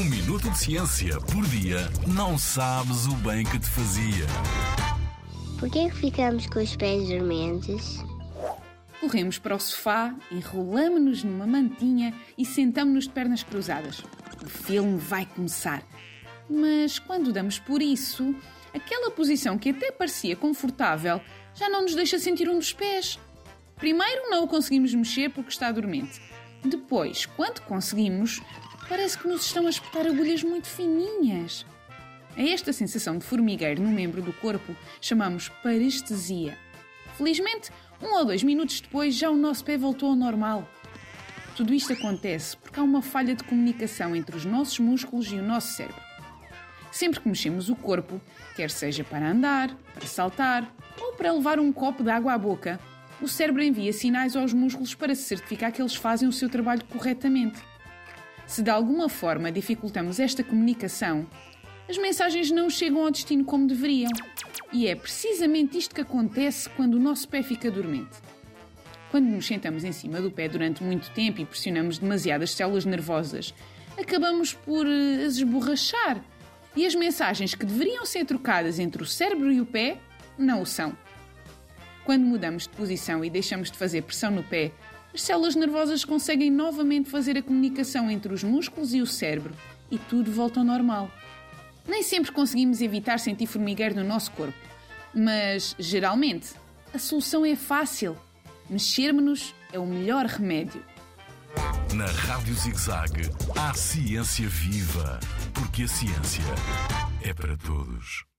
Um minuto de ciência por dia não sabes o bem que te fazia. Porquê é que ficamos com os pés dormentes? Corremos para o sofá, enrolamos-nos numa mantinha e sentamos-nos de pernas cruzadas. O filme vai começar. Mas quando damos por isso, aquela posição que até parecia confortável já não nos deixa sentir um dos pés. Primeiro, não o conseguimos mexer porque está dormente. Depois, quando conseguimos, parece que nos estão a espetar agulhas muito fininhas. A esta sensação de formigueiro no membro do corpo chamamos parestesia. Felizmente, um ou dois minutos depois, já o nosso pé voltou ao normal. Tudo isto acontece porque há uma falha de comunicação entre os nossos músculos e o nosso cérebro. Sempre que mexemos o corpo, quer seja para andar, para saltar ou para levar um copo de água à boca, o cérebro envia sinais aos músculos para se certificar que eles fazem o seu trabalho corretamente. Se de alguma forma dificultamos esta comunicação, as mensagens não chegam ao destino como deveriam. E é precisamente isto que acontece quando o nosso pé fica dormente. Quando nos sentamos em cima do pé durante muito tempo e pressionamos demasiadas células nervosas, acabamos por as esborrachar. E as mensagens que deveriam ser trocadas entre o cérebro e o pé não o são. Quando mudamos de posição e deixamos de fazer pressão no pé, as células nervosas conseguem novamente fazer a comunicação entre os músculos e o cérebro e tudo volta ao normal. Nem sempre conseguimos evitar sentir formigueiro no nosso corpo, mas geralmente a solução é fácil. Mexermos-nos é o melhor remédio. Na Rádio ZigZag, há ciência viva, porque a ciência é para todos.